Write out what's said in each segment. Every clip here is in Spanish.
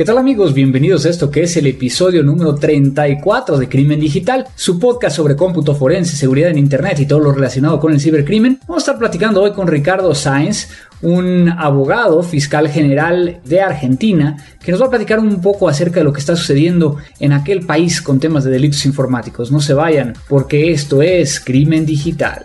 ¿Qué tal amigos? Bienvenidos a esto que es el episodio número 34 de Crimen Digital, su podcast sobre cómputo forense, seguridad en Internet y todo lo relacionado con el cibercrimen. Vamos a estar platicando hoy con Ricardo Sáenz, un abogado fiscal general de Argentina, que nos va a platicar un poco acerca de lo que está sucediendo en aquel país con temas de delitos informáticos. No se vayan, porque esto es Crimen Digital.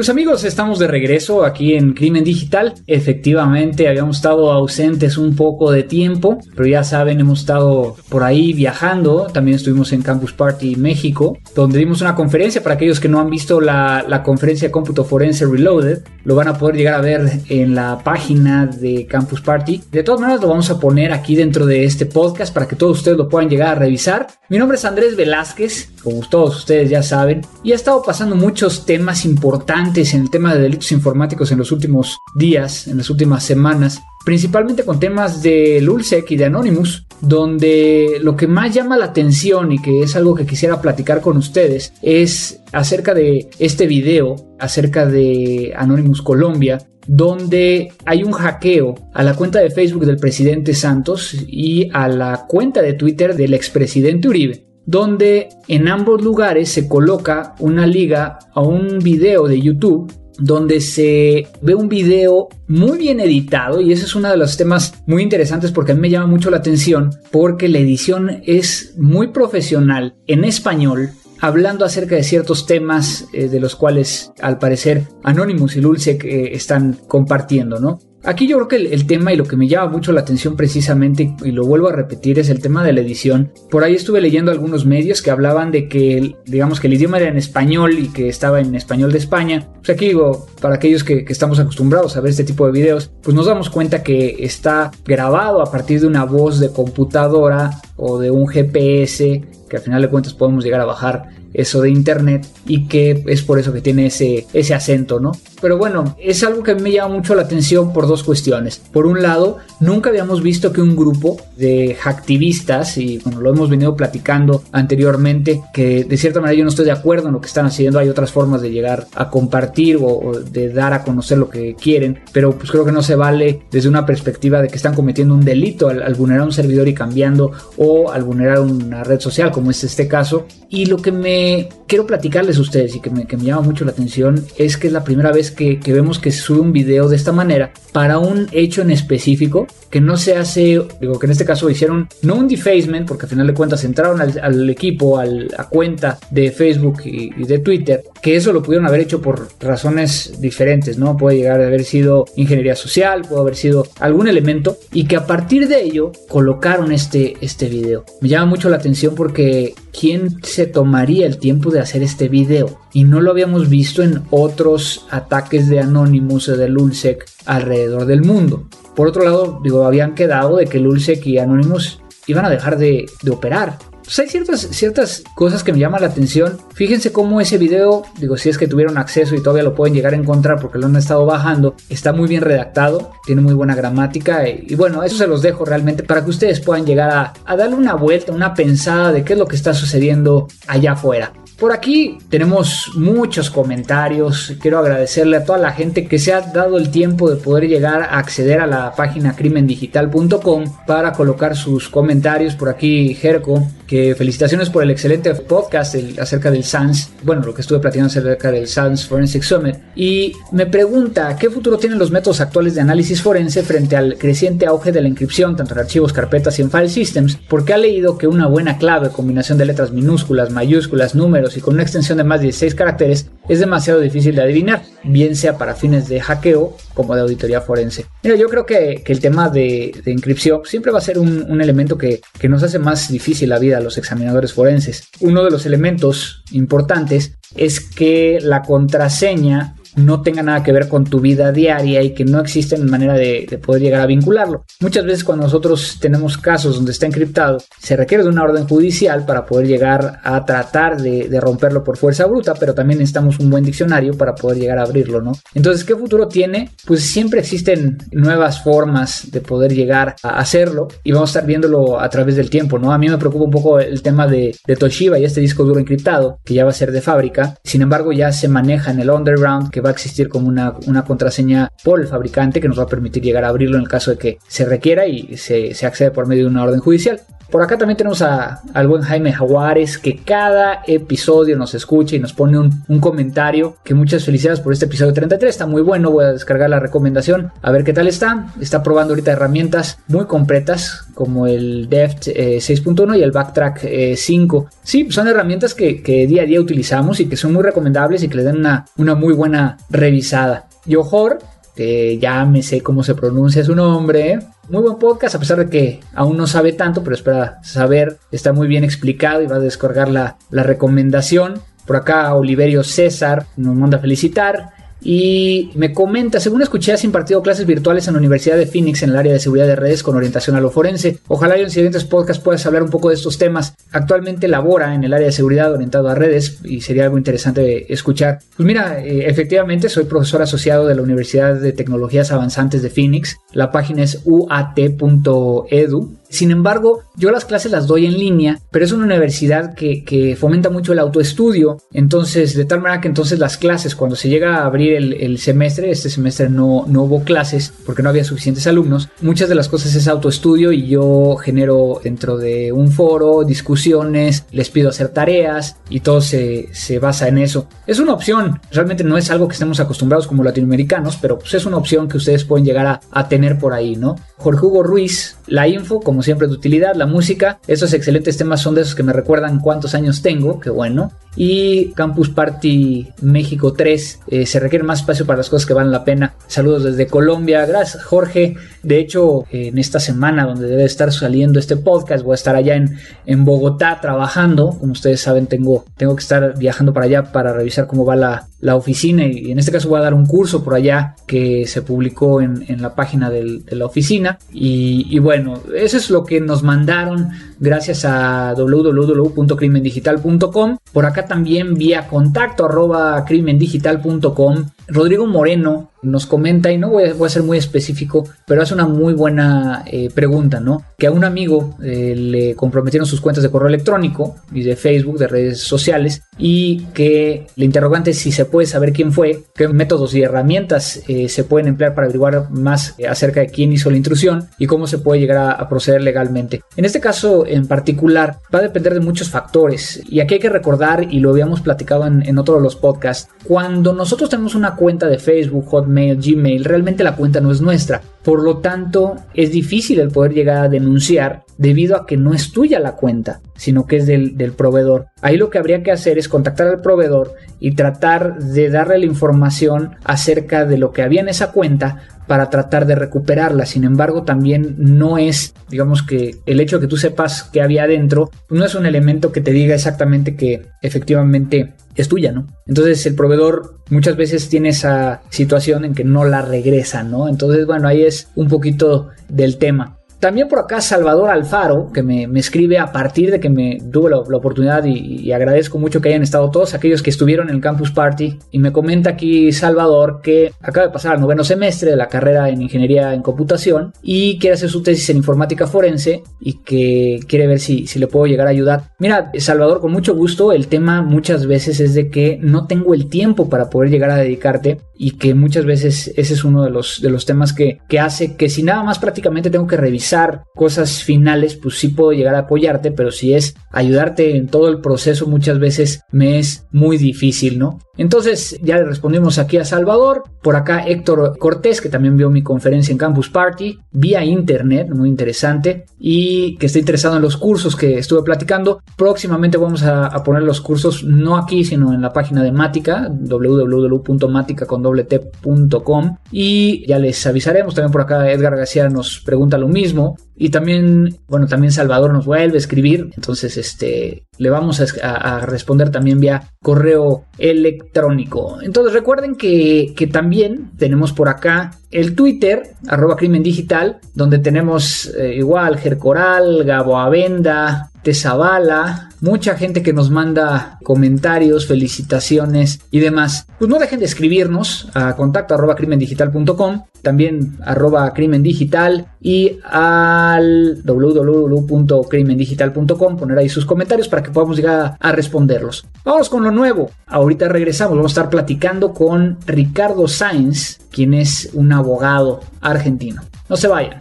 Pues amigos, estamos de regreso aquí en Crimen Digital. Efectivamente, habíamos estado ausentes un poco de tiempo, pero ya saben, hemos estado por ahí viajando. También estuvimos en Campus Party México, donde dimos una conferencia. Para aquellos que no han visto la, la conferencia de cómputo forense Reloaded, lo van a poder llegar a ver en la página de Campus Party. De todas maneras, lo vamos a poner aquí dentro de este podcast para que todos ustedes lo puedan llegar a revisar. Mi nombre es Andrés Velázquez, como todos ustedes ya saben, y ha estado pasando muchos temas importantes en el tema de delitos informáticos en los últimos días, en las últimas semanas, principalmente con temas de Lulsec y de Anonymous, donde lo que más llama la atención y que es algo que quisiera platicar con ustedes es acerca de este video, acerca de Anonymous Colombia, donde hay un hackeo a la cuenta de Facebook del presidente Santos y a la cuenta de Twitter del expresidente Uribe donde en ambos lugares se coloca una liga a un video de YouTube donde se ve un video muy bien editado y ese es uno de los temas muy interesantes porque a mí me llama mucho la atención porque la edición es muy profesional en español hablando acerca de ciertos temas eh, de los cuales al parecer Anonymous y Lulsec eh, están compartiendo, ¿no? Aquí yo creo que el, tema y lo que me llama mucho la atención precisamente, y lo vuelvo a repetir, es el tema de la edición. Por ahí estuve leyendo algunos medios que hablaban de que, digamos, que el idioma era en español y que estaba en español de España. Pues aquí digo, para aquellos que, que estamos acostumbrados a ver este tipo de videos, pues nos damos cuenta que está grabado a partir de una voz de computadora o de un GPS, que al final de cuentas podemos llegar a bajar eso de internet y que es por eso que tiene ese, ese acento, ¿no? Pero bueno, es algo que a mí me llama mucho la atención por dos cuestiones. Por un lado, nunca habíamos visto que un grupo de hacktivistas, y bueno, lo hemos venido platicando anteriormente, que de cierta manera yo no estoy de acuerdo en lo que están haciendo, hay otras formas de llegar a compartir o, de dar a conocer lo que quieren, pero pues creo que no se vale desde una perspectiva de que están cometiendo un delito al, al vulnerar un servidor y cambiando o al vulnerar una red social, como es este caso. Y lo que me quiero platicarles a ustedes y que me, llama mucho la atención es que es la primera vez que, vemos que se sube un video de esta manera para un hecho en específico que no se hace, digo que en este caso hicieron no un defacement porque al final de cuentas entraron al, equipo, a la cuenta de Facebook y, de Twitter, que eso lo pudieron haber hecho por razones diferentes, ¿no? Puede llegar a haber sido ingeniería social, puede haber sido algún elemento y que a partir de ello colocaron este, este video. Me llama mucho la atención porque ¿quién se tomaría el tiempo de hacer este video y no lo habíamos visto en otros ataques de Anonymous o de Lulsec alrededor del mundo. Por otro lado, digo, habían quedado de que Lulsec y Anonymous iban a dejar de, operar. Pues hay ciertas, ciertas cosas que me llaman la atención. Fíjense cómo ese video, digo, si es que tuvieron acceso y todavía lo pueden llegar a encontrar porque lo han estado bajando, está muy bien redactado, tiene muy buena gramática y, bueno, eso se los dejo realmente para que ustedes puedan llegar a, a darle una vuelta, una pensada de qué es lo que está sucediendo allá afuera. Por aquí tenemos muchos comentarios. Quiero agradecerle a toda la gente que se ha dado el tiempo de poder llegar a acceder a la página crimendigital.com para colocar sus comentarios. Por aquí, Jerko, que felicitaciones por el excelente podcast acerca del SANS. Bueno, lo que estuve platicando acerca del SANS Forensic Summit. Y me pregunta, ¿qué futuro tienen los métodos actuales de análisis forense frente al creciente auge de la inscripción, tanto en archivos, carpetas y en file systems? Porque ha leído que una buena clave, combinación de letras minúsculas, mayúsculas, números, y con una extensión de más de 16 caracteres es demasiado difícil de adivinar, bien sea para fines de hackeo como de auditoría forense. Mira, yo creo que, el tema de, de, inscripción siempre va a ser un, elemento que, que nos hace más difícil la vida a los examinadores forenses. Uno de los elementos importantes es que la contraseña no tenga nada que ver con tu vida diaria y que no existe manera de, poder llegar a vincularlo. Muchas veces cuando nosotros tenemos casos donde está encriptado, se requiere de una orden judicial para poder llegar a tratar de, romperlo por fuerza bruta, pero también necesitamos un buen diccionario para poder llegar a abrirlo, ¿no? Entonces, ¿qué futuro tiene? Pues siempre existen nuevas formas de poder llegar a hacerlo y vamos a estar viéndolo a través del tiempo, ¿no? A mí me preocupa un poco el tema de, de Toshiba y este disco duro encriptado, que ya va a ser de fábrica, sin embargo ya se maneja en el underground, que va a existir como una, una contraseña por el fabricante que nos va a permitir llegar a abrirlo en el caso de que se requiera y se, se accede por medio de una orden judicial. Por acá también tenemos al buen Jaime Jaguares que cada episodio nos escucha y nos pone un, comentario. Que muchas felicidades por este episodio 33. Está muy bueno. Voy a descargar la recomendación. A ver qué tal está. Está probando ahorita herramientas muy completas como el Deft 6.1 eh, y el Backtrack 5. Eh, sí, son herramientas que, día a día utilizamos y que son muy recomendables y que le dan una, una muy buena revisada. Johor que ya me sé cómo se pronuncia su nombre. Muy buen podcast, a pesar de que aún no sabe tanto, pero espera saber. Está muy bien explicado y va a descargar la, la recomendación. Por acá Oliverio César nos manda a felicitar y me comenta, según escuché, has impartido clases virtuales en la Universidad de Phoenix en el área de seguridad de redes con orientación a lo forense. Ojalá en siguientes podcasts puedas hablar un poco de estos temas. Actualmente labora en el área de seguridad orientado a redes y sería algo interesante escuchar. Pues mira, eh, efectivamente soy profesor asociado de la Universidad de Tecnologías Avanzantes de Phoenix. La página es uat.edu sin embargo, yo las clases las doy en línea, pero es una universidad que, fomenta mucho el autoestudio. Entonces, de tal manera que entonces las clases, cuando se llega a abrir el, semestre, este semestre no, no hubo clases porque no había suficientes alumnos, muchas de las cosas es autoestudio y yo genero dentro de un foro discusiones, les pido hacer tareas y todo se, basa en eso. Es una opción, realmente no es algo que estemos acostumbrados como latinoamericanos, pero pues es una opción que ustedes pueden llegar a, a tener por ahí, ¿no? Jorge Hugo Ruiz, la info, como siempre de utilidad, la música, esos excelentes temas son de esos que me recuerdan cuántos años tengo, qué bueno. Y Campus Party México 3, eh, se requiere más espacio para las cosas que valen la pena. Saludos desde Colombia, gracias Jorge. De hecho, en esta semana donde debe estar saliendo este podcast, voy a estar allá en, en Bogotá trabajando. Como ustedes saben, tengo, tengo que estar viajando para allá para revisar cómo va la, la oficina y en este caso voy a dar un curso por allá que se publicó en, en la página de la oficina y, y, bueno, eso es lo que nos mandaron gracias a www.crimendigital.com por acá también vía contacto arroba crimendigital.com Rodrigo Moreno nos comenta, y no voy a, ser muy específico, pero hace una muy buena eh, pregunta, ¿no? Que a un amigo eh, le comprometieron sus cuentas de correo electrónico y de Facebook, de redes sociales, y que le interrogante es si se puede saber quién fue, qué métodos y herramientas eh, se pueden emplear para averiguar más acerca de quién hizo la intrusión y cómo se puede llegar a, proceder legalmente. En este caso en particular va a depender de muchos factores, y aquí hay que recordar, y lo habíamos platicado en, en otro de los podcasts, cuando nosotros tenemos una cuenta de Facebook, Hotmail, Gmail, realmente la cuenta no es nuestra. Por lo tanto, es difícil el poder llegar a denunciar debido a que no es tuya la cuenta, sino que es del, proveedor. Ahí lo que habría que hacer es contactar al proveedor y tratar de darle la información acerca de lo que había en esa cuenta para tratar de recuperarla. Sin embargo, también no es, digamos que el hecho de que tú sepas que había adentro, no es un elemento que te diga exactamente que efectivamente es tuya, ¿no? Entonces el proveedor muchas veces tiene esa situación en que no la regresa, ¿no? Entonces, bueno, ahí es un poquito del tema. También por acá Salvador Alfaro, que me, escribe a partir de que me tuve la, oportunidad y, agradezco mucho que hayan estado todos aquellos que estuvieron en el Campus Party. Y me comenta aquí Salvador que acaba de pasar al noveno semestre de la carrera en Ingeniería en Computación y quiere hacer su tesis en Informática Forense y que quiere ver si, si le puedo llegar a ayudar. Mira, Salvador, con mucho gusto, el tema muchas veces es de que no tengo el tiempo para poder llegar a dedicarte y que muchas veces ese es uno de los, de los temas que, que hace que si nada más prácticamente tengo que revisar cosas finales, pues sí puedo llegar a apoyarte, pero si es ayudarte en todo el proceso muchas veces me es muy difícil, ¿no? Entonces ya le respondimos aquí a Salvador, por acá Héctor Cortés, que también vio mi conferencia en Campus Party, vía internet, muy interesante, y que está interesado en los cursos que estuve platicando. Próximamente vamos a, poner los cursos no aquí, sino en la página de Mática, www.matica.com y ya les avisaremos. También por acá Edgar García nos pregunta lo mismo. Y también, bueno, también Salvador nos vuelve a escribir. Entonces, este, le vamos a, responder también vía correo electrónico. Entonces, recuerden que, también tenemos por acá el Twitter, arroba crimen digital, donde tenemos eh, igual Gercoral, Gabo Avenda, Tezabala, mucha gente que nos manda comentarios, felicitaciones y demás. Pues no dejen de escribirnos a contacto arroba crimendigital.com, también arroba crimendigital y al www.crimendigital.com, poner ahí sus comentarios para que podamos llegar a responderlos. Vamos con lo nuevo. Ahorita regresamos, vamos a estar platicando con Ricardo Sainz, quien es un abogado argentino. No se vayan.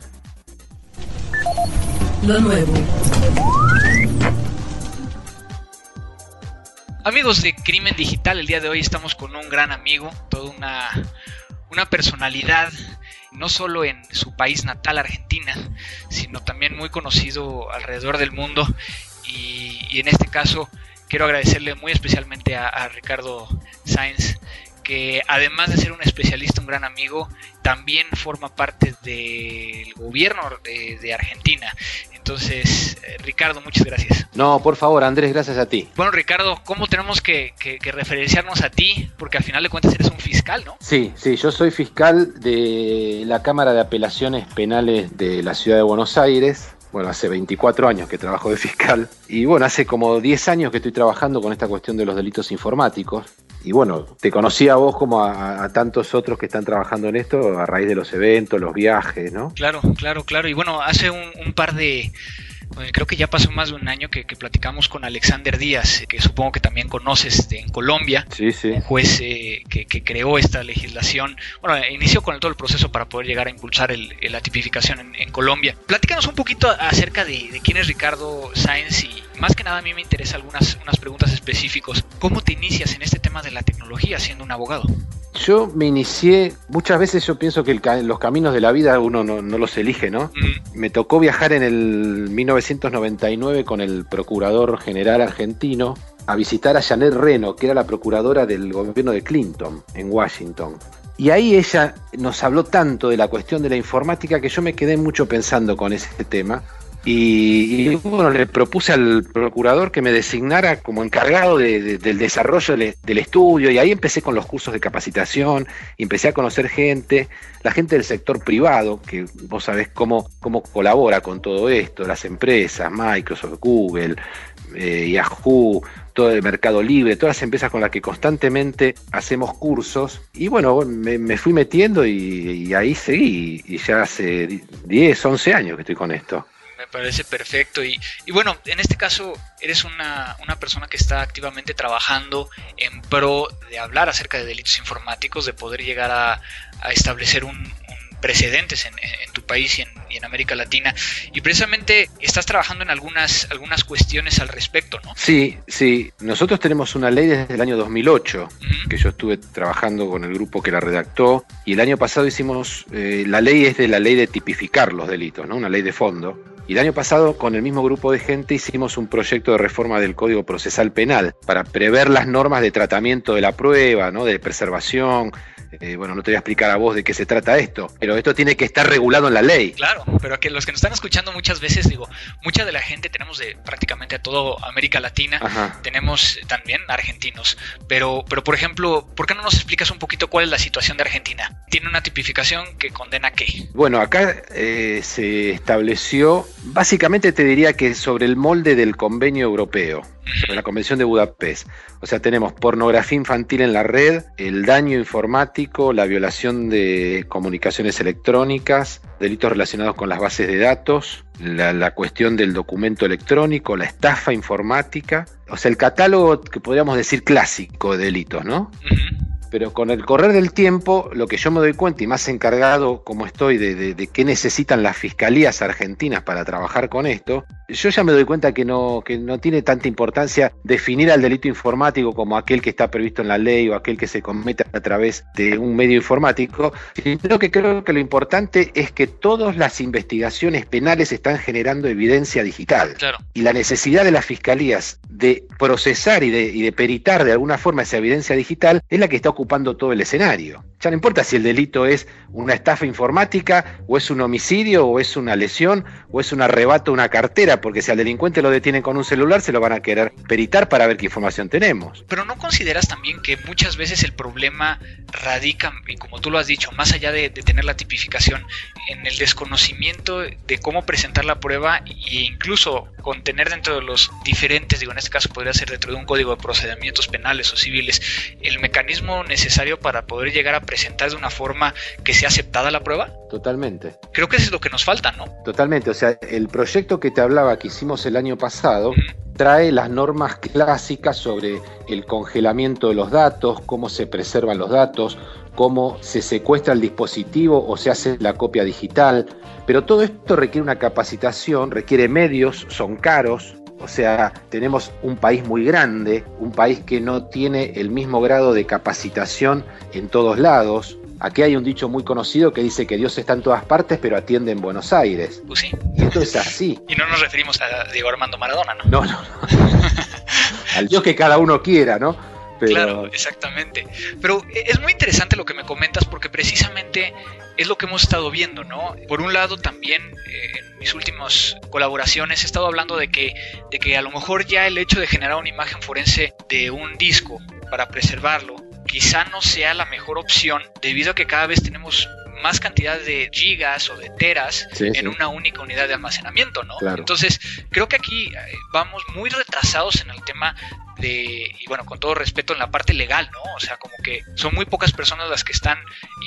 Lo nuevo. Amigos de Crimen Digital, el día de hoy estamos con un gran amigo, toda una, una personalidad, no solo en su país natal, Argentina, sino también muy conocido alrededor del mundo. Y, en este caso quiero agradecerle muy especialmente a, Ricardo Sáenz, que además de ser un especialista, un gran amigo, también forma parte del gobierno de Argentina. Entonces, eh, Ricardo, muchas gracias. No, por favor, Andrés, gracias a ti. Bueno, Ricardo, ¿cómo tenemos que, referenciarnos a ti? Porque al final de cuentas eres un fiscal, ¿no? Sí, sí, yo soy fiscal de la Cámara de Apelaciones Penales de la Ciudad de Buenos Aires. Bueno, hace 24 años que trabajo de fiscal y bueno, hace como 10 años que estoy trabajando con esta cuestión de los delitos informáticos y bueno, te conocí a vos como a, tantos otros que están trabajando en esto a raíz de los eventos, los viajes, ¿no? Claro, claro, claro. Y bueno, hace un par de, creo que ya pasó más de un año que, platicamos con Alexander Díaz, que supongo que también conoces en Colombia, un juez eh, que, creó esta legislación, bueno, inició con todo el proceso para poder llegar a impulsar la tipificación en, Colombia. Platícanos un poquito acerca de, quién es Ricardo Sáenz y más que nada a mí me interesan algunas unas preguntas específicas. ¿Cómo te inicias en este tema de la tecnología siendo un abogado? Yo me inicié, muchas veces yo pienso que los caminos de la vida uno no, los elige, ¿no? Me tocó viajar en el 1999 con el Procurador General argentino a visitar a Janet Reno, que era la procuradora del gobierno de Clinton en Washington. Y ahí ella nos habló tanto de la cuestión de la informática que yo me quedé mucho pensando con ese tema y, bueno, le propuse al procurador que me designara como encargado del desarrollo del, estudio y ahí empecé con los cursos de capacitación, empecé a conocer gente, la gente del sector privado, que vos sabés cómo, cómo colabora con todo esto, las empresas, Microsoft, Google, eh, Yahoo, todo el mercado libre, todas las empresas con las que constantemente hacemos cursos. Y bueno, me, fui metiendo y, y ahí seguí, y ya hace 10, 11 años que estoy con esto me parece perfecto. Y, y, bueno, en este caso eres una, una, persona que está activamente trabajando en pro de hablar acerca de delitos informáticos, de poder llegar a, establecer un, precedentes en, tu país y en, América Latina. Y precisamente estás trabajando en algunas, algunas cuestiones al respecto, ¿no? Sí, sí. Nosotros tenemos una ley desde el año 2008, que yo estuve trabajando con el grupo que la redactó, y el año pasado hicimos, eh, la ley es de la ley de tipificar los delitos, ¿no? Una ley de fondo. Y el año pasado, con el mismo grupo de gente, hicimos un proyecto de reforma del Código Procesal Penal para prever las normas de tratamiento de la prueba, ¿no? de preservación, eh, bueno, no te voy a explicar a vos de qué se trata esto, pero esto tiene que estar regulado en la ley. Claro, pero que los que nos están escuchando muchas veces, digo, mucha de la gente tenemos de prácticamente a todo América Latina, tenemos también argentinos, pero, pero por ejemplo, ¿por qué no nos explicas un poquito cuál es la situación de Argentina? ¿Tiene una tipificación que condena qué? Bueno, acá eh, se estableció, básicamente te diría que sobre el molde del convenio europeo sobre la Convención de Budapest. O sea, tenemos pornografía infantil en la red, el daño informático, la violación de comunicaciones electrónicas, delitos relacionados con las bases de datos, la, cuestión del documento electrónico, la estafa informática. O sea, el catálogo que podríamos decir clásico de delitos, ¿no? Pero con el correr del tiempo, lo que yo me doy cuenta, y más encargado como estoy de, de qué necesitan las fiscalías argentinas para trabajar con esto, yo ya me doy cuenta que no, que no tiene tanta importancia definir al delito informático como aquel que está previsto en la ley o aquel que se comete a través de un medio informático, sino que creo que lo importante es que todas las investigaciones penales están generando evidencia digital. Y la necesidad de las fiscalías de procesar y de, y de peritar de alguna forma esa evidencia digital es la que está ocupando todo el escenario. Ya no importa si el delito es una estafa informática, o es un homicidio, o es una lesión, o es un arrebato de una cartera, porque si al delincuente lo detienen con un celular, se lo van a querer peritar para ver qué información tenemos. Pero ¿no consideras también que muchas veces el problema radica, y como tú lo has dicho, más allá de, tener la tipificación, en el desconocimiento de cómo presentar la prueba e incluso contener dentro de los diferentes, digo en este caso podría ser dentro de un código de procedimientos penales o civiles, el mecanismo necesario para poder llegar a presentar de una forma que sea aceptada la prueba? Totalmente. Creo que eso es lo que nos falta, ¿no? Totalmente. O sea, el proyecto que te hablaba que hicimos el año pasado trae las normas clásicas sobre el congelamiento de los datos, cómo se preservan los datos, cómo se secuestra el dispositivo o se hace la copia digital. Pero todo esto requiere una capacitación, requiere medios, son caros, o sea, tenemos un país muy grande, un país que no tiene el mismo grado de capacitación en todos lados. Aquí hay un dicho muy conocido que dice que Dios está en todas partes, pero atiende en Buenos Aires. Pues sí. Y esto es así. Y no nos referimos a Diego Armando Maradona, ¿no? No, no, no. Al Dios que cada uno quiera, ¿no? Claro, exactamente. Pero es muy interesante lo que me comentas porque precisamente es lo que hemos estado viendo, ¿no? Por un lado también eh, en mis últimas colaboraciones he estado hablando de que, de que a lo mejor ya el hecho de generar una imagen forense de un disco para preservarlo quizá no sea la mejor opción debido a que cada vez tenemos más cantidad de gigas o de teras en una única unidad de almacenamiento, ¿no? Entonces, creo que aquí eh, vamos muy retrasados en el tema de, y bueno, con todo respeto en la parte legal, ¿no? O sea, como que son muy pocas personas las que están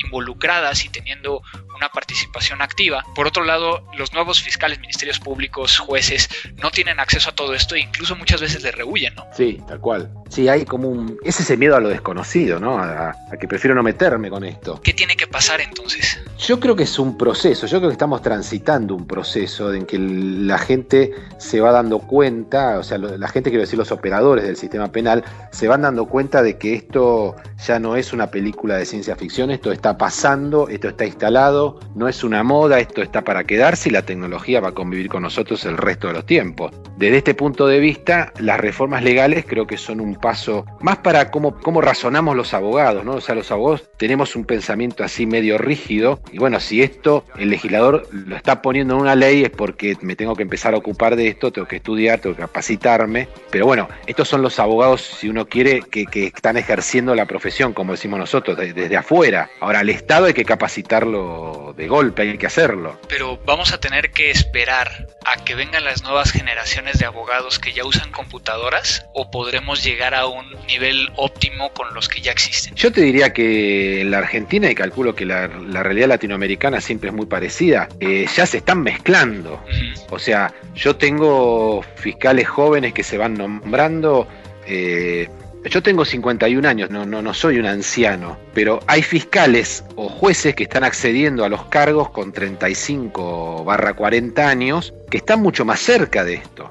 involucradas y teniendo una participación activa. Por otro lado, los nuevos fiscales, ministerios públicos, jueces, no tienen acceso a todo esto e incluso muchas veces le rehuyen, ¿no? Sí, tal cual. Sí, hay como un... Es ese miedo a lo desconocido, ¿no? A, a que prefiero no meterme con esto. ¿Qué tiene que pasar entonces? Yo creo que es un proceso, yo creo que estamos transitando un proceso en que la gente se va dando cuenta, o sea, la gente, quiero decir, los operadores del sistema penal, se van dando cuenta de que esto ya no es una película de ciencia ficción, esto está pasando, esto está instalado, no es una moda, esto está para quedarse y la tecnología va a convivir con nosotros el resto de los tiempos. Desde este punto de vista, las reformas legales creo que son un paso más para cómo, cómo razonamos los abogados, ¿no? O sea, los abogados tenemos un pensamiento así medio rígido y bueno, si esto el legislador lo está poniendo en una ley es porque me tengo que empezar a ocupar de esto, tengo que estudiar, tengo que capacitarme, pero bueno, estos son los abogados, si uno quiere, que, están ejerciendo la profesión, como decimos nosotros, desde afuera. Ahora, al Estado hay que capacitarlo de golpe, hay que hacerlo. Pero vamos a tener que esperar a que vengan las nuevas generaciones de abogados que ya usan computadoras o podremos llegar a un nivel óptimo con los que ya existen. Yo te diría que en la Argentina, y calculo que la, realidad latinoamericana siempre es muy parecida, eh, ya se están mezclando. O sea, yo tengo fiscales jóvenes que se van nombrando eh, yo tengo 51 años, no, no, no soy un anciano, pero hay fiscales o jueces que están accediendo a los cargos con 35 barra 40 años que están mucho más cerca de esto.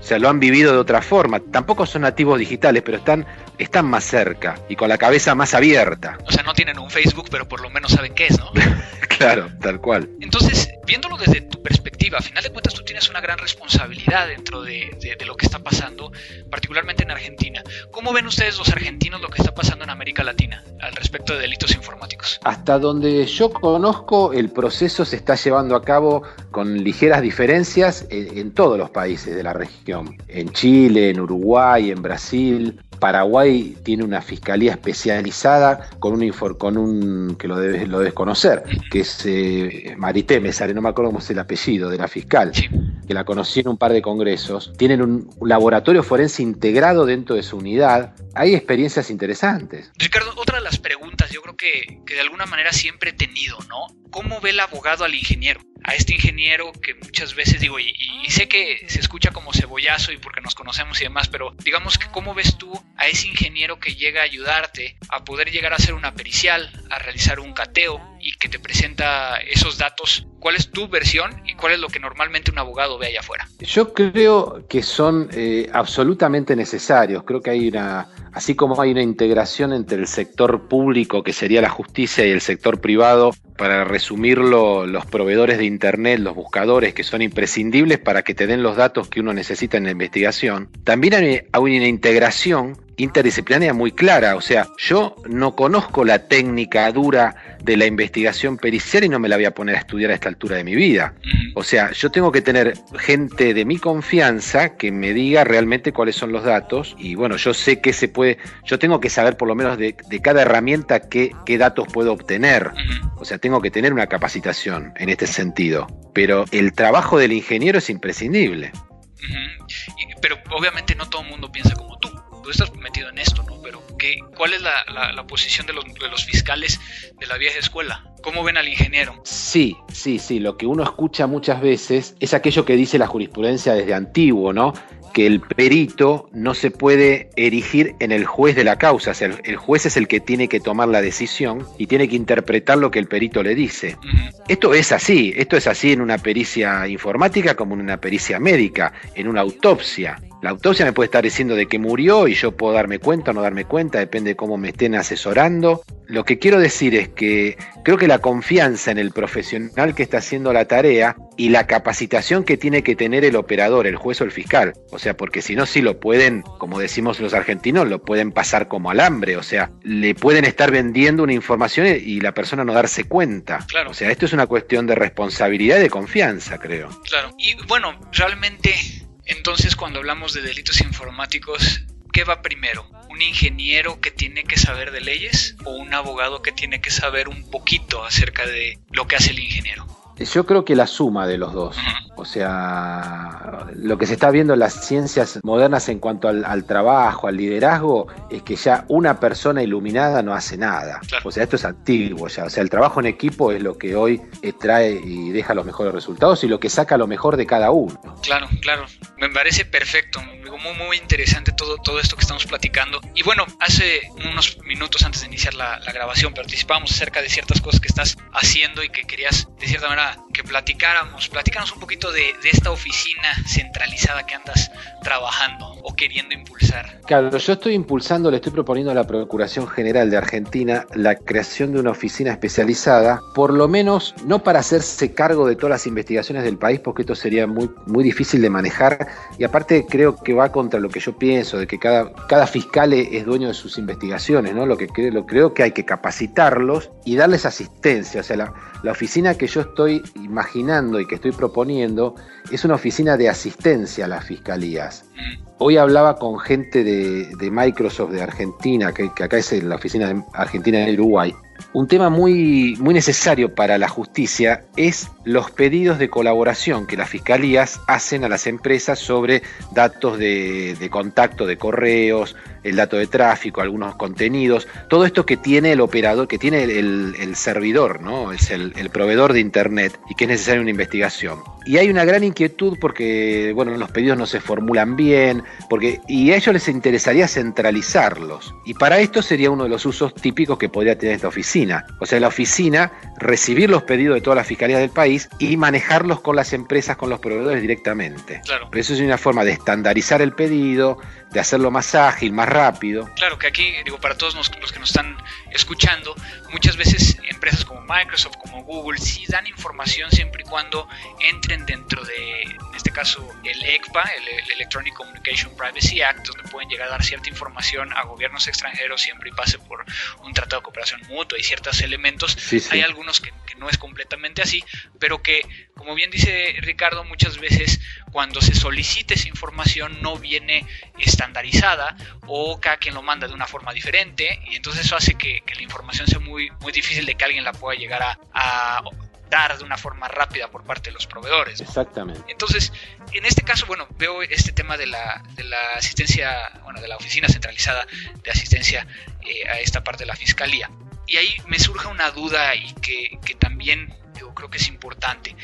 O sea, lo han vivido de otra forma. Tampoco son nativos digitales, pero están, están más cerca y con la cabeza más abierta. O sea, no tienen un Facebook, pero por lo menos saben qué es, ¿no? claro, tal cual. Entonces, viéndolo desde tu perspectiva, a final de cuentas tú tienes una gran responsabilidad dentro de, de, lo que está pasando, particularmente en Argentina. ¿Cómo ven ustedes los argentinos lo que está pasando en América Latina al respecto de delitos informáticos? Hasta donde yo conozco, el proceso se está llevando a cabo con ligeras diferencias en, en todos los países de la región. En Chile, en Uruguay, en Brasil, Paraguay tiene una fiscalía especializada con un, con un que lo debes, lo conocer, que es eh, Marité no me acuerdo cómo es el apellido de la fiscal, que la conocí en un par de congresos. Tienen un, laboratorio forense integrado dentro de su unidad. Hay experiencias interesantes. Ricardo, otra de las preguntas yo creo que, que de alguna manera siempre he tenido, ¿no? ¿Cómo ve el abogado al ingeniero? a este ingeniero que muchas veces digo, y, sé que se escucha como cebollazo y porque nos conocemos y demás, pero digamos que cómo ves tú a ese ingeniero ingeniero que llega a ayudarte a poder llegar a hacer una pericial, a realizar un cateo y que te presenta esos datos, ¿cuál es tu versión y cuál es lo que normalmente un abogado ve allá afuera? Yo creo que son eh, absolutamente necesarios. Creo que hay una, así como hay una integración entre el sector público, que sería la justicia, y el sector privado, para resumirlo, los proveedores de Internet, los buscadores, que son imprescindibles para que te den los datos que uno necesita en la investigación, también hay una integración interdisciplinaria muy clara. O sea, yo no conozco la técnica dura de la investigación pericial y no me la voy a poner a estudiar a esta altura de mi vida. O sea, yo tengo que tener gente de mi confianza que me diga realmente cuáles son los datos y bueno, yo sé que se puede, yo tengo que saber por lo menos de, cada herramienta qué, qué datos puedo obtener. O sea, tengo que tener una capacitación en este sentido. Pero el trabajo del ingeniero es imprescindible. Pero obviamente no todo el mundo piensa como tú estás metido en esto, ¿no? Pero ¿qué, ¿cuál es la, posición de los, de los, fiscales de la vieja escuela? ¿Cómo ven al ingeniero? Sí, sí, sí. Lo que uno escucha muchas veces es aquello que dice la jurisprudencia desde antiguo, ¿no? Que el perito no se puede erigir en el juez de la causa, o sea, el, juez es el que tiene que tomar la decisión y tiene que interpretar lo que el perito le dice. Esto es así, esto es así en una pericia informática como en una pericia médica, en una autopsia. La autopsia me puede estar diciendo de qué murió y yo puedo darme cuenta o no darme cuenta, depende de cómo me estén asesorando. Lo que quiero decir es que creo que la confianza en el profesional que está haciendo la tarea y la capacitación que tiene que tener el operador, el juez o el fiscal, o sea, porque si no, sí lo pueden, como decimos los argentinos, lo pueden pasar como alambre, o sea, le pueden estar vendiendo una información y la persona no darse cuenta. Claro. O sea, esto es una cuestión de responsabilidad y de confianza, creo. Claro, y bueno, realmente entonces, cuando hablamos de delitos informáticos, ¿qué va primero? ¿Un ingeniero que tiene que saber de leyes o un abogado que tiene que saber un poquito acerca de lo que hace el ingeniero? Yo creo que la suma de los dos. O sea, lo que se está viendo en las ciencias modernas en cuanto al, trabajo, al liderazgo, es que ya una persona iluminada no hace nada. O sea, esto es antiguo ya. O sea, el trabajo en equipo es lo que hoy trae y deja los mejores resultados y lo que saca lo mejor de cada uno. Claro, claro. Me parece perfecto. Muy, muy interesante todo, todo esto que estamos platicando. Y bueno, hace unos minutos antes de iniciar la, la grabación participábamos acerca de ciertas cosas que estás haciendo y que querías, de cierta manera, que platicáramos. Platícanos un poquito de, esta oficina centralizada que andas trabajando o queriendo impulsar. Claro, yo estoy impulsando, le estoy proponiendo a la Procuración General de Argentina la creación de una oficina especializada, por lo menos no para hacerse cargo de todas las investigaciones del país, porque esto sería muy, muy difícil de manejar, y aparte creo que va contra lo que yo pienso, de que cada, cada fiscal es dueño de sus investigaciones, ¿no? Lo que creo, lo creo que hay que capacitarlos y darles asistencia, o sea, la, la oficina que yo estoy imaginando y que estoy proponiendo es una oficina de asistencia a las fiscalías. Hoy hablaba con gente de, Microsoft de Argentina, que, que, acá es la oficina de Argentina de Uruguay, un tema muy, muy necesario para la justicia es los pedidos de colaboración que las fiscalías hacen a las empresas sobre datos de, contacto de correos, el dato de tráfico, algunos contenidos, todo esto que tiene el operador, que tiene el, servidor, ¿no? Es el, proveedor de internet y que es necesaria una investigación. Y hay una gran inquietud porque, bueno, los pedidos no se formulan bien, porque, y a ellos les interesaría centralizarlos. Y para esto sería uno de los usos típicos que podría tener esta oficina o sea, la oficina recibir los pedidos de todas las fiscalías del país y manejarlos con las empresas, con los proveedores directamente. Claro. Pero eso es una forma de estandarizar el pedido, de hacerlo más ágil, más rápido. Claro, que aquí, digo, para todos los que nos están escuchando, muchas veces empresas como Microsoft, como Google, sí dan información siempre y cuando entren dentro de, en este caso, el ECPA, el Electronic Communication Privacy Act, donde pueden llegar a dar cierta información a gobiernos extranjeros siempre y pase por un tratado de cooperación mutua y ciertos elementos. Hay algunos que no es completamente así, pero que, como bien dice Ricardo, muchas veces cuando se solicita esa información no viene estandarizada o cada quien lo manda de una forma diferente y entonces eso hace que, la información sea muy, muy difícil de que alguien la pueda llegar a, dar de una forma rápida por parte de los proveedores. Exactamente. Entonces, en este caso, bueno, veo este tema de la, de la asistencia, bueno, de la oficina centralizada de asistencia eh, a esta parte de la fiscalía. Y ahí me surge una duda y que, que también yo creo que es importante.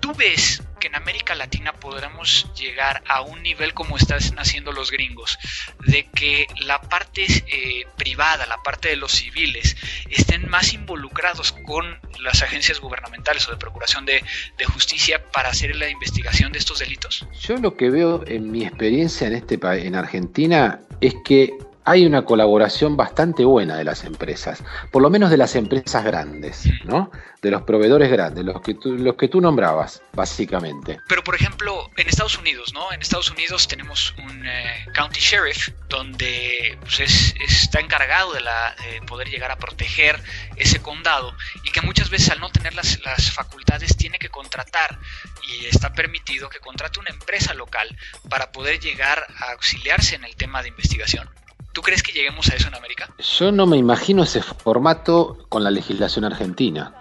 ¿Tú ves que en América Latina podremos llegar a un nivel como están haciendo los gringos, de que la parte eh, privada, la parte de los civiles, estén más involucrados con las agencias gubernamentales o de procuración de, de justicia para hacer la investigación de estos delitos? Yo lo que veo en mi experiencia en este en Argentina es que hay una colaboración bastante buena de las empresas, por lo menos de las empresas grandes, ¿no? De los proveedores grandes, los que tú, los que tú nombrabas, básicamente. Pero por ejemplo, en Estados Unidos, ¿no? En Estados Unidos tenemos un eh, county sheriff donde pues, está encargado de, la, poder llegar a proteger ese condado y que muchas veces al no tener las facultades tiene que contratar y está permitido que contrate una empresa local para poder llegar a auxiliarse en el tema de investigación. ¿Tú crees que lleguemos a eso en América? Yo no me imagino ese formato con la legislación argentina.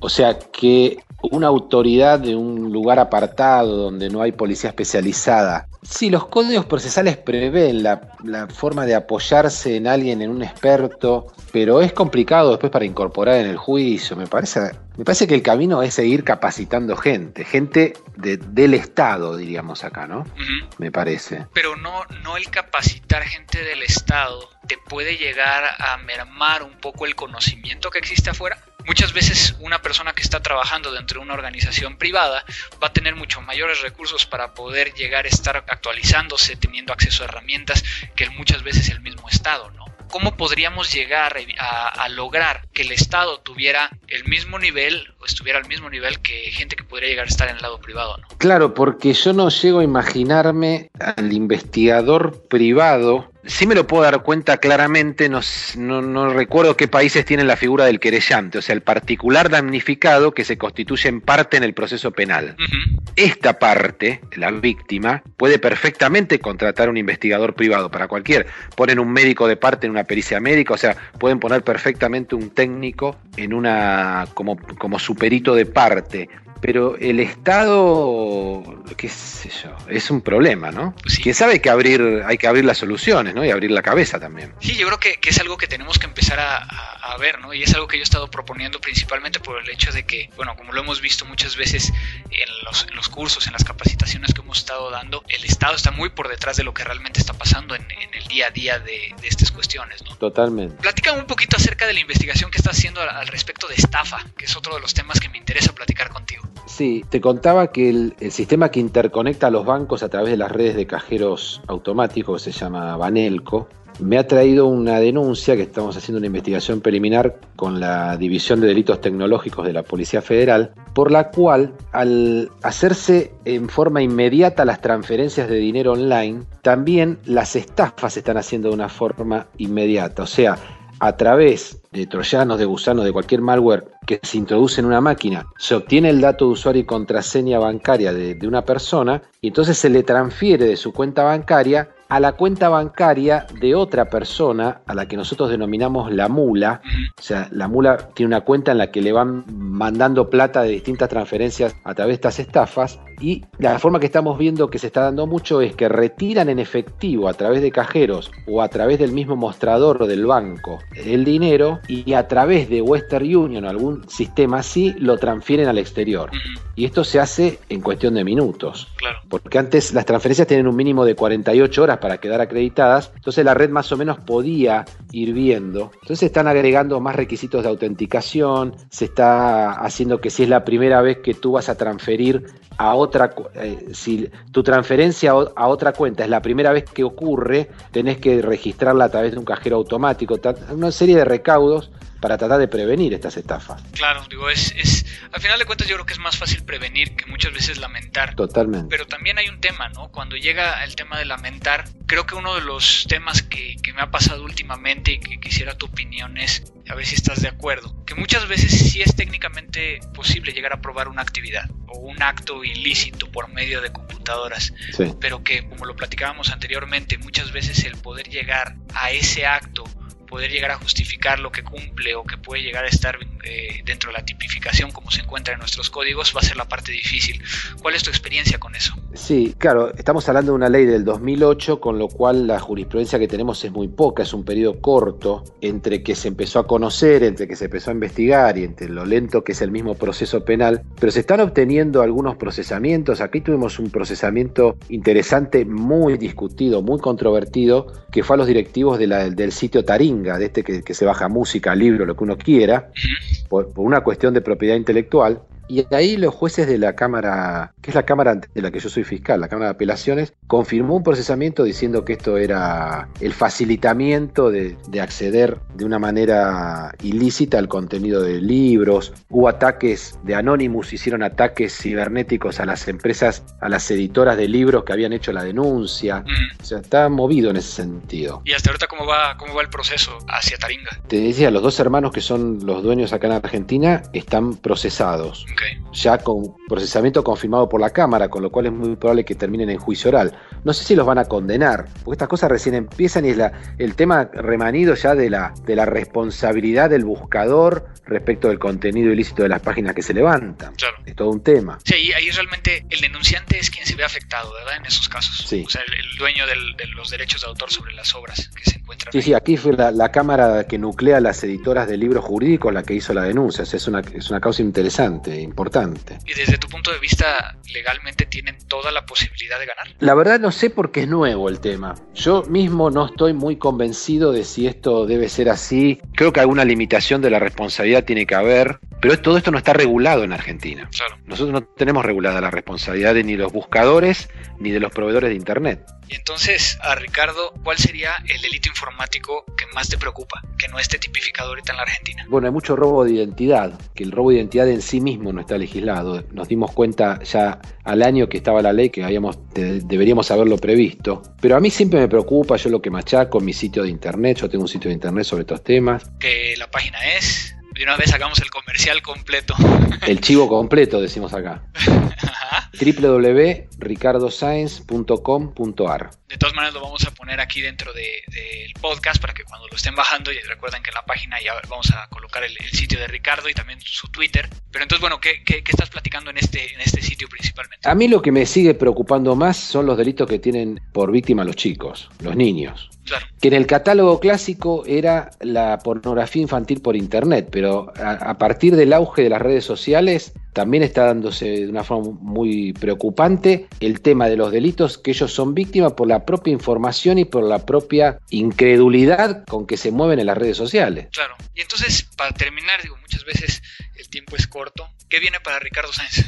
O sea, que una autoridad de un lugar apartado donde no hay policía especializada. Sí, los códigos procesales prevén la, la, forma de apoyarse en alguien, en un experto, pero es complicado después para incorporar en el juicio. Me parece, me parece que el camino es seguir capacitando gente, gente del Estado, diríamos acá, ¿no? Me parece. Pero no, no el capacitar gente del Estado te puede llegar a mermar un poco el conocimiento que existe afuera. Muchas veces una persona que está trabajando dentro de una organización privada va a tener mucho mayores recursos para poder llegar a estar actualizándose, teniendo acceso a herramientas que muchas veces el mismo Estado, ¿no? ¿Cómo podríamos llegar a, lograr que el Estado tuviera el mismo nivel estuviera al mismo nivel que gente que podría llegar a estar en el lado privado? ¿no? Claro, porque yo no llego a imaginarme al investigador privado sí me lo puedo dar cuenta claramente, no, no, recuerdo qué países tienen la figura del querellante, o sea, el particular damnificado que se constituye en parte en el proceso penal. Esta parte, la víctima, puede perfectamente contratar un investigador privado para cualquier. Ponen un médico de parte en una pericia médica, o sea, pueden poner perfectamente un técnico en una como, como superito de parte pero el Estado, qué sé yo, es un problema, ¿no? Que sabe que abrir, hay que abrir las soluciones, ¿no? Y abrir la cabeza también. Sí, yo creo que, es algo que tenemos que empezar a, ver, ¿no? Y es algo que yo he estado proponiendo principalmente por el hecho de que, bueno, como lo hemos visto muchas veces en los, cursos, en las capacitaciones que hemos estado dando, el Estado está muy por detrás de lo que realmente está pasando en, el día a día de, estas cuestiones, ¿no? Totalmente. Platícame un poquito acerca de la investigación que estás haciendo al respecto de estafa, que es otro de los temas que me interesa platicar contigo. Sí, te contaba que el, sistema que interconecta a los bancos a través de las redes de cajeros automáticos, se llama Banelco, me ha traído una denuncia que estamos haciendo una investigación preliminar con la División de Delitos Tecnológicos de la Policía Federal, por la cual al hacerse en forma inmediata las transferencias de dinero online, también las estafas se están haciendo de una forma inmediata. O sea, a través de troyanos, de gusanos, de cualquier malware que se introduce en una máquina, se obtiene el dato de usuario y contraseña bancaria de, de, una persona y entonces se le transfiere de su cuenta bancaria a la cuenta bancaria de otra persona a la que nosotros denominamos la mula. O sea, la mula tiene una cuenta en la que le van mandando plata de distintas transferencias a través de estas estafas y la forma que estamos viendo que se está dando mucho es que retiran en efectivo a través de cajeros o a través del mismo mostrador del banco el dinero y a través de Western Union o algún sistema así lo transfieren al exterior. Y esto se hace en cuestión de minutos. Claro. Porque antes las transferencias tienen un mínimo de 48 horas para quedar acreditadas, entonces la red más o menos podía ir viendo. Entonces se están agregando más requisitos de autenticación, se está haciendo que si es la primera vez que tú vas a transferir a otra, eh, si tu transferencia a otra cuenta es la primera vez que ocurre, tenés que registrarla a través de un cajero automático, una serie de recaudos para tratar de prevenir estas estafas. Claro, digo, es, es, al final de cuentas yo creo que es más fácil prevenir que muchas veces lamentar. Totalmente. Pero también hay un tema, ¿no? Cuando llega el tema de lamentar, creo que uno de los temas que, que me ha pasado últimamente y que quisiera tu opinión es, a ver si estás de acuerdo, que muchas veces sí es técnicamente posible llegar a probar una actividad o un acto ilícito por medio de computadoras, pero que como lo platicábamos anteriormente, muchas veces el poder llegar a ese acto poder llegar a justificar lo que cumple o que puede llegar a estar eh, dentro de la tipificación como se encuentra en nuestros códigos va a ser la parte difícil. ¿Cuál es tu experiencia con eso? Sí, claro, estamos hablando de una ley del 2008, con lo cual la jurisprudencia que tenemos es muy poca, es un periodo corto entre que se empezó a conocer, entre que se empezó a investigar y entre lo lento que es el mismo proceso penal, pero se están obteniendo algunos procesamientos. Aquí tuvimos un procesamiento interesante, muy discutido, muy controvertido, que fue a los directivos del sitio Taringa, de este que, se baja música, libro, lo que uno quiera, por una cuestión de propiedad intelectual. Y ahí los jueces de la Cámara, que es la Cámara de la que yo soy fiscal, la Cámara de Apelaciones, confirmó un procesamiento diciendo que esto era el facilitamiento de, acceder de una manera ilícita al contenido de libros. Hubo ataques de Anonymous, hicieron ataques cibernéticos a las empresas, a las editoras de libros que habían hecho la denuncia. Mm. O sea, está movido en ese sentido. ¿Y hasta ahorita cómo va, cómo va el proceso hacia Taringa? Te decía, los dos hermanos que son los dueños acá en Argentina están procesados. Ya con procesamiento confirmado por la Cámara, con lo cual es muy probable que terminen en juicio oral. No sé si los van a condenar, porque estas cosas recién empiezan y es la, el tema remanido ya de la, de la responsabilidad del buscador respecto del contenido ilícito de las páginas que se levantan. Claro. Es todo un tema. Sí, ahí, realmente el denunciante es quien se ve afectado, ¿verdad? En esos casos. Sí. O sea, el, dueño de los derechos de autor sobre las obras que se encuentran. Sí, sí, aquí fue la, Cámara que nuclea las editoras de libros jurídicos la que hizo la denuncia. es, una, es una causa interesante, importante. ¿Y desde tu punto de vista, legalmente tienen toda la posibilidad de ganar? La verdad no sé porque es nuevo el tema. Yo mismo no estoy muy convencido de si esto debe ser así. Creo que alguna limitación de la responsabilidad tiene que haber, pero todo esto no está regulado en Argentina. Nosotros no tenemos regulada la responsabilidad de ni los buscadores ni de los proveedores de Internet. Y entonces, a Ricardo, ¿cuál sería el delito informático que más te preocupa, que no esté tipificado ahorita en la Argentina? Bueno, hay mucho robo de identidad, que el robo de identidad en sí mismo no está legislado. Nos dimos cuenta ya al año que estaba la ley que habíamos, deberíamos haberlo previsto. Pero a mí siempre me preocupa, yo lo que machaco, mi sitio de internet, yo tengo un sitio de internet sobre estos temas. Que la página es de una vez sacamos el comercial completo. El chivo completo, decimos acá. www.ricardosainz.com.ar De todas maneras lo vamos a poner aquí dentro del podcast para que cuando lo estén bajando, y recuerden que en la página ya vamos a colocar el, sitio de Ricardo y también su Twitter. Pero entonces, bueno, ¿qué, qué, estás platicando en este, en este sitio principalmente? A mí lo que me sigue preocupando más son los delitos que tienen por víctima los chicos, los niños. Que en el catálogo clásico era la pornografía infantil por internet, pero a, partir del auge de las redes sociales también está dándose de una forma muy preocupante el tema de los delitos que ellos son víctimas por la propia información y por la propia incredulidad con que se mueven en las redes sociales. Claro. Y entonces, para terminar, digo, muchas veces el tiempo es corto. ¿Qué viene para Ricardo Sáenz?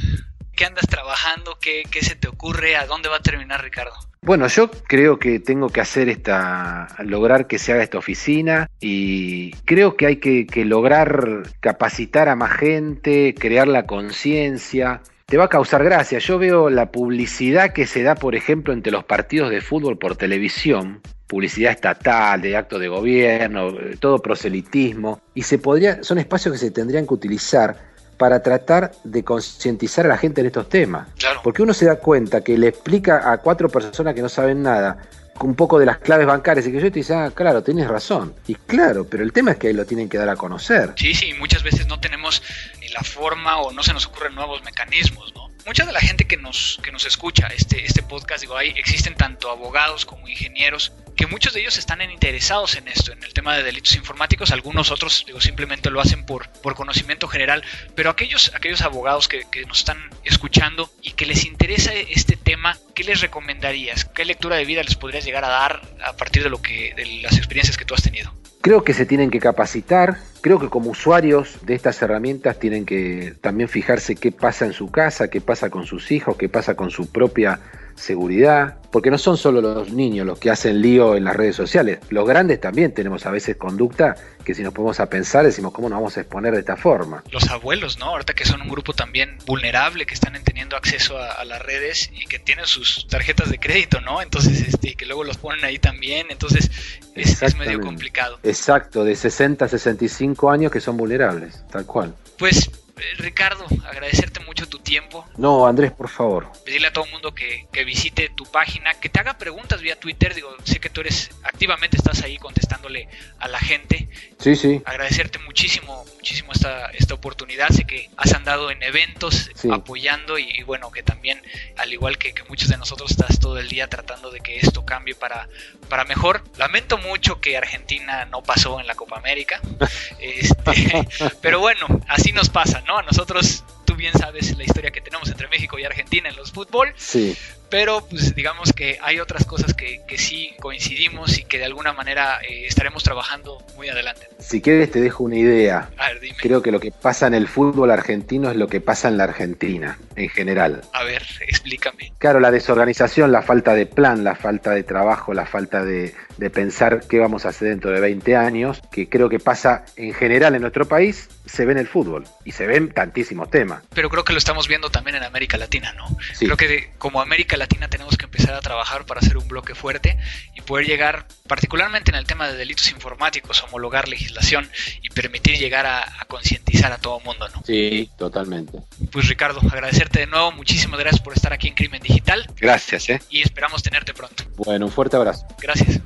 ¿Qué andas trabajando? ¿Qué, ¿Qué se te ocurre? ¿A dónde va a terminar Ricardo? Bueno, yo creo que tengo que hacer esta, lograr que se haga esta oficina y creo que hay que, lograr capacitar a más gente, crear la conciencia te va a causar gracia. Yo veo la publicidad que se da, por ejemplo, entre los partidos de fútbol por televisión, publicidad estatal, de actos de gobierno, todo proselitismo, y se podría, son espacios que se tendrían que utilizar para tratar de concientizar a la gente en estos temas. Porque uno se da cuenta que le explica a cuatro personas que no saben nada un poco de las claves bancarias y que yo te dice, ah, claro, tienes razón. Y claro, pero el tema es que ahí lo tienen que dar a conocer. Sí, sí, muchas veces no tenemos ni la forma o no se nos ocurren nuevos mecanismos, ¿no? mucha de la gente que nos, que nos escucha este, este podcast, digo, ahí existen tanto abogados como ingenieros, que muchos de ellos están interesados en esto, en el tema de delitos informáticos, algunos otros, digo, simplemente lo hacen por, por conocimiento general, pero aquellos, aquellos abogados que, que nos están escuchando y que les interesa este tema, ¿qué les recomendarías? ¿Qué lectura de vida les podrías llegar a dar a partir de lo que, de las experiencias que tú has tenido? Creo que se tienen que capacitar, creo que como usuarios de estas herramientas tienen que también fijarse qué pasa en su casa, qué pasa con sus hijos, qué pasa con su propia seguridad, porque no son solo los niños los que hacen lío en las redes sociales, los grandes también tenemos a veces conducta que si nos ponemos a pensar decimos cómo nos vamos a exponer de esta forma. Los abuelos, ¿no? Ahorita que son un grupo también vulnerable, que están teniendo acceso a, las redes y que tienen sus tarjetas de crédito, ¿no? Entonces, este, que luego los ponen ahí también, entonces es, es medio complicado. Exacto, de 60 a 65 años que son vulnerables, tal cual. Pues Ricardo, agradecerte mucho tu tiempo. No, Andrés, por favor. Pedirle a todo el mundo que, visite tu página, que te haga preguntas vía Twitter. Digo, sé que tú eres activamente, estás ahí contestándole a la gente. Sí, sí. Agradecerte muchísimo muchísimo esta, esta oportunidad. Sé que has andado en eventos apoyando y, bueno, que también, al igual que, muchos de nosotros, estás todo el día tratando de que esto cambie para, para mejor. Lamento mucho que Argentina no pasó en la Copa América, este, pero bueno, así nos pasa, ¿no? A nosotros tú bien sabes la historia que tenemos entre México y Argentina en los fútbol. Sí. Pero pues digamos que hay otras cosas que, que sí coincidimos y que de alguna manera eh, estaremos trabajando muy adelante. Si quieres te dejo una idea. A ver, dime. Creo que lo que pasa en el fútbol argentino es lo que pasa en la Argentina en general. A ver, explícame. Claro, la desorganización, la falta de plan, la falta de trabajo, la falta de, de pensar qué vamos a hacer dentro de 20 años, que creo que pasa en general en nuestro país, se ve en el fútbol y se ven tantísimos temas. Pero creo que lo estamos viendo también en América Latina, ¿no? Creo que como América Latina tenemos que empezar a trabajar para hacer un bloque fuerte y poder llegar, particularmente en el tema de delitos informáticos, homologar legislación y permitir llegar a, concientizar a todo el mundo, ¿no? Sí, totalmente. Pues Ricardo, agradecerte de nuevo, muchísimas gracias por estar aquí en Crimen Digital. Gracias, ¿eh? Y esperamos tenerte pronto. Bueno, un fuerte abrazo. Gracias.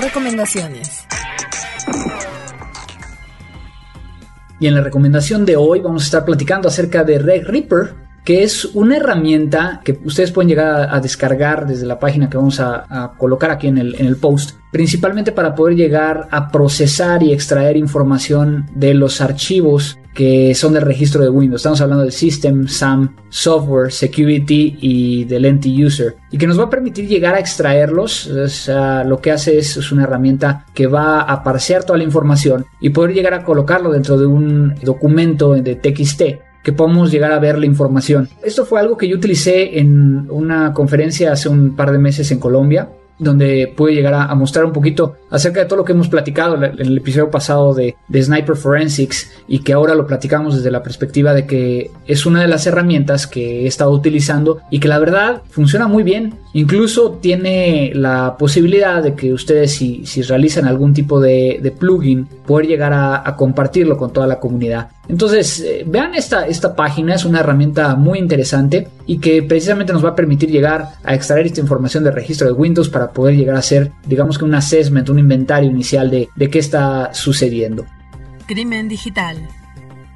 Recomendaciones. Y en la recomendación de hoy vamos a estar platicando acerca de Red Reaper, que es una herramienta que ustedes pueden llegar a, descargar desde la página que vamos a, colocar aquí en el, en el, post, principalmente para poder llegar a procesar y extraer información de los archivos que son del registro de Windows. Estamos hablando del System, SAM, Software, Security y del Entity User. Y que nos va a permitir llegar a extraerlos. O sea, lo que hace es, es una herramienta que va a parsear toda la información y poder llegar a colocarlo dentro de un documento de TXT que podamos llegar a ver la información. Esto fue algo que yo utilicé en una conferencia hace un par de meses en Colombia donde puede llegar a, mostrar un poquito acerca de todo lo que hemos platicado en el episodio pasado de, Sniper Forensics y que ahora lo platicamos desde la perspectiva de que es una de las herramientas que he estado utilizando y que la verdad funciona muy bien. Incluso tiene la posibilidad de que ustedes si, realizan algún tipo de, plugin poder llegar a, compartirlo con toda la comunidad. Entonces eh, vean esta, esta página, es una herramienta muy interesante y que precisamente nos va a permitir llegar a extraer esta información del registro de Windows para poder llegar a hacer, digamos que un assessment, un inventario inicial de, de qué está sucediendo. Crimen digital.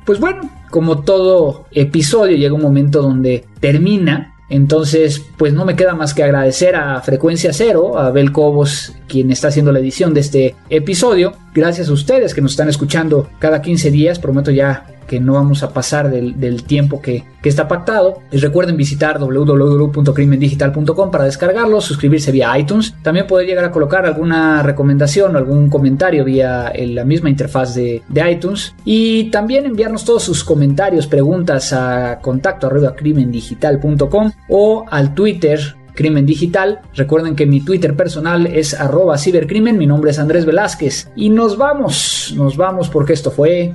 Pues bueno, como todo episodio llega un momento donde termina entonces, pues no me queda más que agradecer a Frecuencia Cero, a Bel Cobos, quien está haciendo la edición de este episodio. Gracias a ustedes que nos están escuchando cada 15 días. Prometo ya que no vamos a pasar del, tiempo que, está pactado. Les recuerden visitar www.crimendigital.com para descargarlo, suscribirse vía iTunes. También poder llegar a colocar alguna recomendación o algún comentario vía la misma interfaz de, iTunes. Y también enviarnos todos sus comentarios, preguntas a contacto crimendigital.com o al Twitter Crimen Digital. Recuerden que mi Twitter personal es arroba cibercrimen, mi nombre es Andrés Velázquez. Y nos vamos, nos vamos porque esto fue